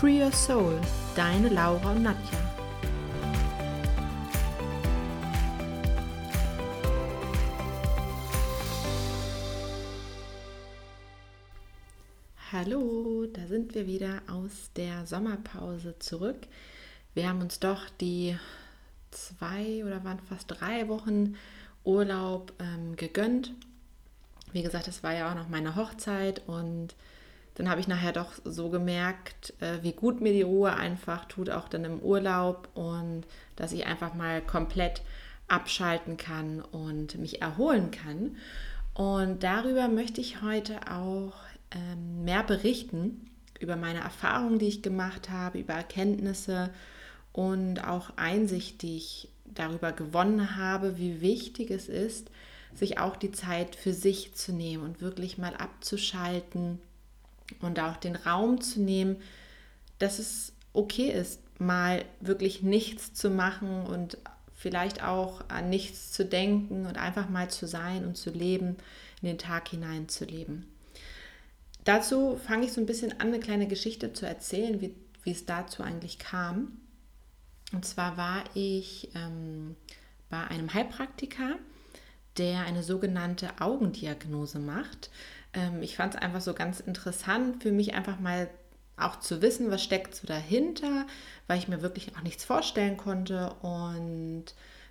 Free Your Soul, deine Laura und Nadja. Hallo, da sind wir wieder aus der Sommerpause zurück. Wir haben uns doch die zwei oder waren fast drei Wochen Urlaub ähm, gegönnt. Wie gesagt, es war ja auch noch meine Hochzeit und dann habe ich nachher doch so gemerkt, äh, wie gut mir die Ruhe einfach tut, auch dann im Urlaub. Und dass ich einfach mal komplett abschalten kann und mich erholen kann. Und darüber möchte ich heute auch ähm, mehr berichten, über meine Erfahrungen, die ich gemacht habe, über Erkenntnisse und auch Einsicht, die ich darüber gewonnen habe, wie wichtig es ist, sich auch die Zeit für sich zu nehmen und wirklich mal abzuschalten und auch den Raum zu nehmen, dass es okay ist, mal wirklich nichts zu machen und vielleicht auch an nichts zu denken und einfach mal zu sein und zu leben, in den Tag hinein zu leben. Dazu fange ich so ein bisschen an, eine kleine Geschichte zu erzählen, wie, wie es dazu eigentlich kam. Und zwar war ich ähm, bei einem Heilpraktiker, der eine sogenannte Augendiagnose macht. Ähm, ich fand es einfach so ganz interessant für mich einfach mal auch zu wissen, was steckt so dahinter, weil ich mir wirklich auch nichts vorstellen konnte und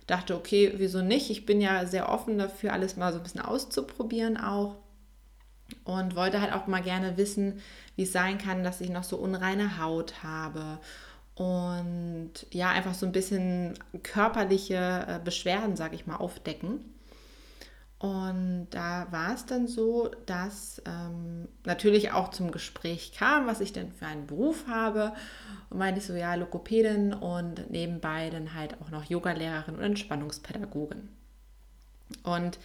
dachte, okay, wieso nicht? Ich bin ja sehr offen dafür, alles mal so ein bisschen auszuprobieren auch und wollte halt auch mal gerne wissen, wie es sein kann, dass ich noch so unreine Haut habe und ja, einfach so ein bisschen körperliche äh, Beschwerden, sage ich mal, aufdecken. Und da war es dann so, dass ähm, natürlich auch zum Gespräch kam, was ich denn für einen Beruf habe. Und meinte ich so, ja, Lokopädin und nebenbei dann halt auch noch Yogalehrerin und Entspannungspädagogin. Und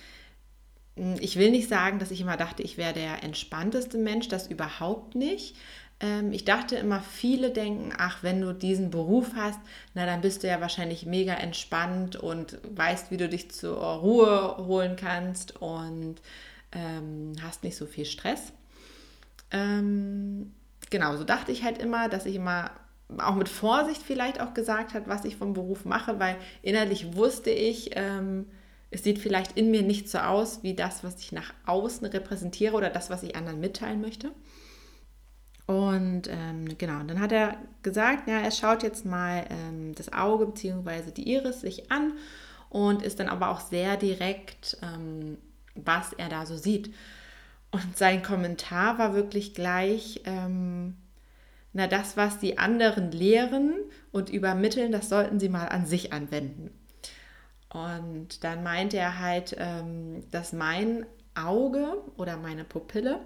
hm, ich will nicht sagen, dass ich immer dachte, ich wäre der entspannteste Mensch, das überhaupt nicht. Ähm, ich dachte immer, viele denken, ach, wenn du diesen Beruf hast, na dann bist du ja wahrscheinlich mega entspannt und weißt, wie du dich zur Ruhe holen kannst und ähm, hast nicht so viel Stress. Ähm, genau, so dachte ich halt immer, dass ich immer auch mit Vorsicht vielleicht auch gesagt habe, was ich vom Beruf mache, weil innerlich wusste ich, ähm, es sieht vielleicht in mir nicht so aus wie das, was ich nach außen repräsentiere oder das, was ich anderen mitteilen möchte. Und ähm, genau, dann hat er gesagt, ja, er schaut jetzt mal ähm, das Auge bzw. die Iris sich an und ist dann aber auch sehr direkt, ähm, was er da so sieht. Und sein Kommentar war wirklich gleich, ähm, na, das, was die anderen lehren und übermitteln, das sollten sie mal an sich anwenden. Und dann meinte er halt, ähm, dass mein Auge oder meine Pupille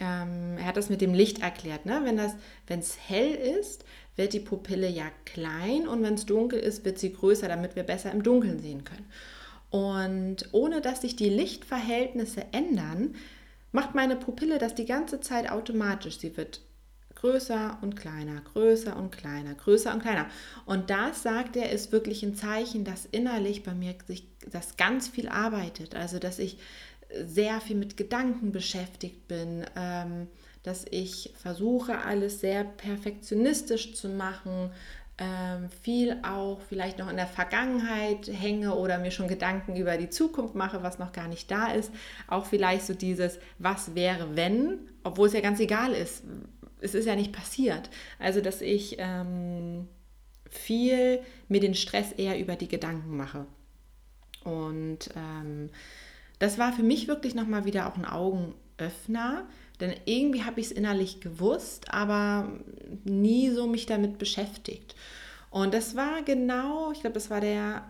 ähm, er hat das mit dem Licht erklärt. Ne? Wenn es hell ist, wird die Pupille ja klein und wenn es dunkel ist, wird sie größer, damit wir besser im Dunkeln sehen können. Und ohne dass sich die Lichtverhältnisse ändern, macht meine Pupille das die ganze Zeit automatisch. Sie wird größer und kleiner, größer und kleiner, größer und kleiner. Und das, sagt er, ist wirklich ein Zeichen, dass innerlich bei mir sich das ganz viel arbeitet. Also, dass ich sehr viel mit Gedanken beschäftigt bin, ähm, dass ich versuche, alles sehr perfektionistisch zu machen, ähm, viel auch vielleicht noch in der Vergangenheit hänge oder mir schon Gedanken über die Zukunft mache, was noch gar nicht da ist. Auch vielleicht so dieses, was wäre, wenn, obwohl es ja ganz egal ist. Es ist ja nicht passiert. Also, dass ich ähm, viel mir den Stress eher über die Gedanken mache. Und ähm, das war für mich wirklich nochmal wieder auch ein Augenöffner, denn irgendwie habe ich es innerlich gewusst, aber nie so mich damit beschäftigt. Und das war genau, ich glaube, das war der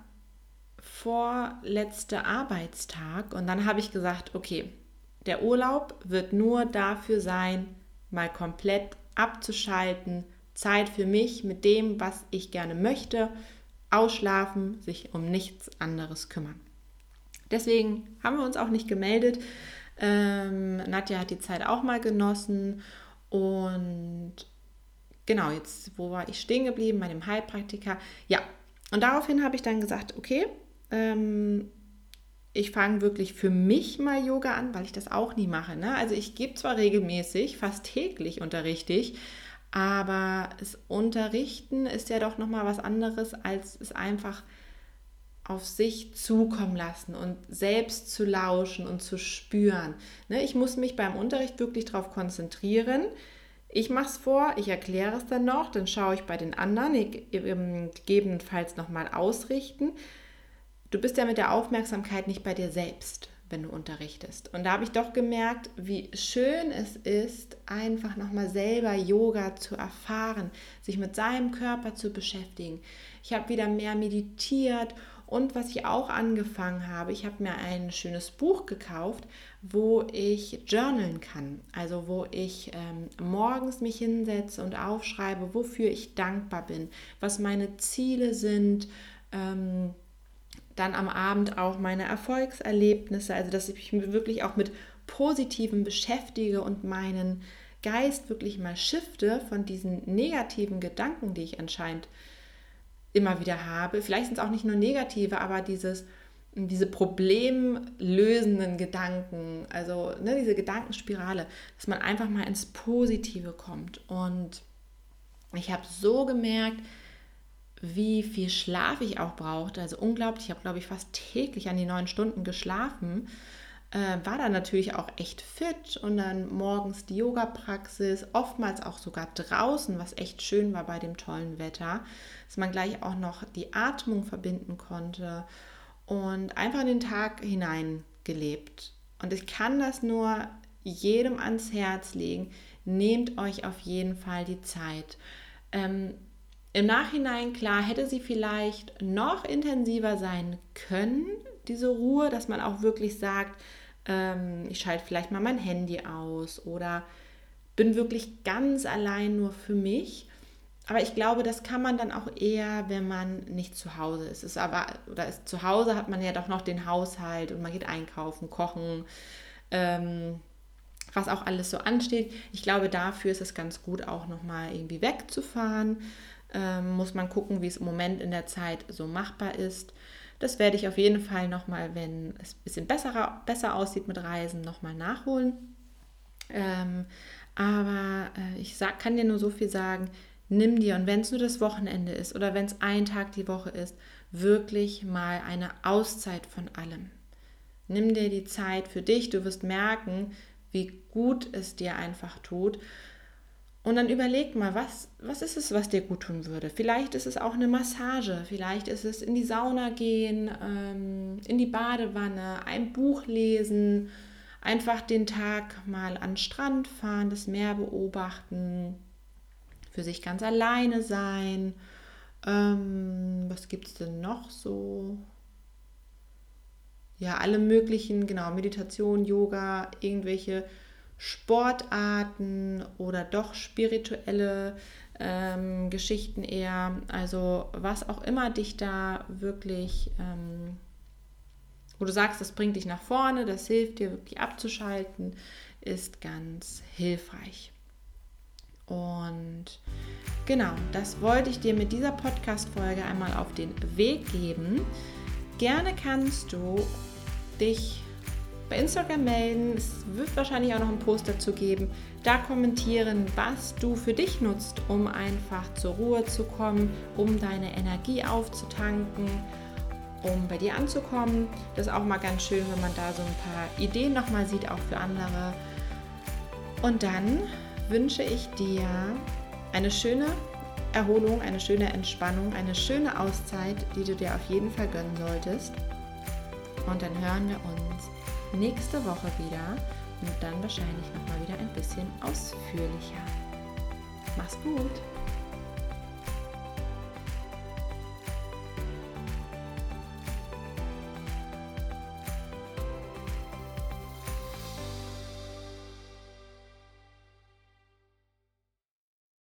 vorletzte Arbeitstag. Und dann habe ich gesagt, okay, der Urlaub wird nur dafür sein, mal komplett abzuschalten, Zeit für mich mit dem, was ich gerne möchte, ausschlafen, sich um nichts anderes kümmern. Deswegen haben wir uns auch nicht gemeldet. Ähm, Nadja hat die Zeit auch mal genossen und genau, jetzt, wo war ich stehen geblieben? Bei dem Heilpraktiker. Ja, und daraufhin habe ich dann gesagt, okay, ähm, ich fange wirklich für mich mal Yoga an, weil ich das auch nie mache. Ne? Also ich gebe zwar regelmäßig, fast täglich unterrichte ich, aber das Unterrichten ist ja doch nochmal was anderes, als es einfach auf sich zukommen lassen und selbst zu lauschen und zu spüren. Ne? Ich muss mich beim Unterricht wirklich darauf konzentrieren. Ich mache es vor, ich erkläre es dann noch, dann schaue ich bei den anderen, gegebenenfalls nochmal ausrichten. Du bist ja mit der Aufmerksamkeit nicht bei dir selbst, wenn du unterrichtest. Und da habe ich doch gemerkt, wie schön es ist, einfach nochmal selber Yoga zu erfahren, sich mit seinem Körper zu beschäftigen. Ich habe wieder mehr meditiert und was ich auch angefangen habe, ich habe mir ein schönes Buch gekauft, wo ich journalen kann. Also wo ich ähm, morgens mich hinsetze und aufschreibe, wofür ich dankbar bin, was meine Ziele sind. Ähm, dann am Abend auch meine Erfolgserlebnisse, also dass ich mich wirklich auch mit Positivem beschäftige und meinen Geist wirklich mal shifte von diesen negativen Gedanken, die ich anscheinend immer wieder habe. Vielleicht sind es auch nicht nur negative, aber dieses, diese problemlösenden Gedanken, also ne, diese Gedankenspirale, dass man einfach mal ins Positive kommt. Und ich habe so gemerkt, wie viel Schlaf ich auch brauchte. Also unglaublich, ich habe, glaube ich, fast täglich an die neun Stunden geschlafen. Äh, war dann natürlich auch echt fit und dann morgens die Yoga-Praxis, oftmals auch sogar draußen, was echt schön war bei dem tollen Wetter, dass man gleich auch noch die Atmung verbinden konnte und einfach in den Tag hinein gelebt. Und ich kann das nur jedem ans Herz legen. Nehmt euch auf jeden Fall die Zeit. Ähm, im Nachhinein, klar, hätte sie vielleicht noch intensiver sein können, diese Ruhe, dass man auch wirklich sagt, ähm, ich schalte vielleicht mal mein Handy aus oder bin wirklich ganz allein nur für mich. Aber ich glaube, das kann man dann auch eher, wenn man nicht zu Hause ist. ist aber, oder ist, zu Hause hat man ja doch noch den Haushalt und man geht einkaufen, kochen, ähm, was auch alles so ansteht. Ich glaube, dafür ist es ganz gut, auch nochmal irgendwie wegzufahren ähm, muss man gucken, wie es im Moment in der Zeit so machbar ist. Das werde ich auf jeden Fall nochmal, wenn es ein bisschen besser, besser aussieht mit Reisen, nochmal nachholen. Ähm, aber äh, ich sag, kann dir nur so viel sagen, nimm dir, und wenn es nur das Wochenende ist oder wenn es ein Tag die Woche ist, wirklich mal eine Auszeit von allem. Nimm dir die Zeit für dich, du wirst merken, wie gut es dir einfach tut. Und dann überleg mal, was, was ist es, was dir gut tun würde? Vielleicht ist es auch eine Massage, vielleicht ist es in die Sauna gehen, ähm, in die Badewanne, ein Buch lesen, einfach den Tag mal an den Strand fahren, das Meer beobachten, für sich ganz alleine sein. Ähm, was gibt es denn noch so? Ja, alle möglichen, genau, Meditation, Yoga, irgendwelche Sportarten oder doch spirituelle ähm, Geschichten eher. Also was auch immer dich da wirklich, ähm, wo du sagst, das bringt dich nach vorne, das hilft dir wirklich abzuschalten, ist ganz hilfreich. Und genau, das wollte ich dir mit dieser Podcast-Folge einmal auf den Weg geben. Gerne kannst du dich bei Instagram melden. Es wird wahrscheinlich auch noch einen Post dazu geben. Da kommentieren, was du für dich nutzt, um einfach zur Ruhe zu kommen, um deine Energie aufzutanken, um bei dir anzukommen. Das ist auch mal ganz schön, wenn man da so ein paar Ideen nochmal sieht, auch für andere. Und dann wünsche ich dir eine schöne Erholung, eine schöne Entspannung, eine schöne Auszeit, die du dir auf jeden Fall gönnen solltest. Und dann hören wir uns nächste Woche wieder und dann wahrscheinlich nochmal wieder ein bisschen ausführlicher. Mach's gut!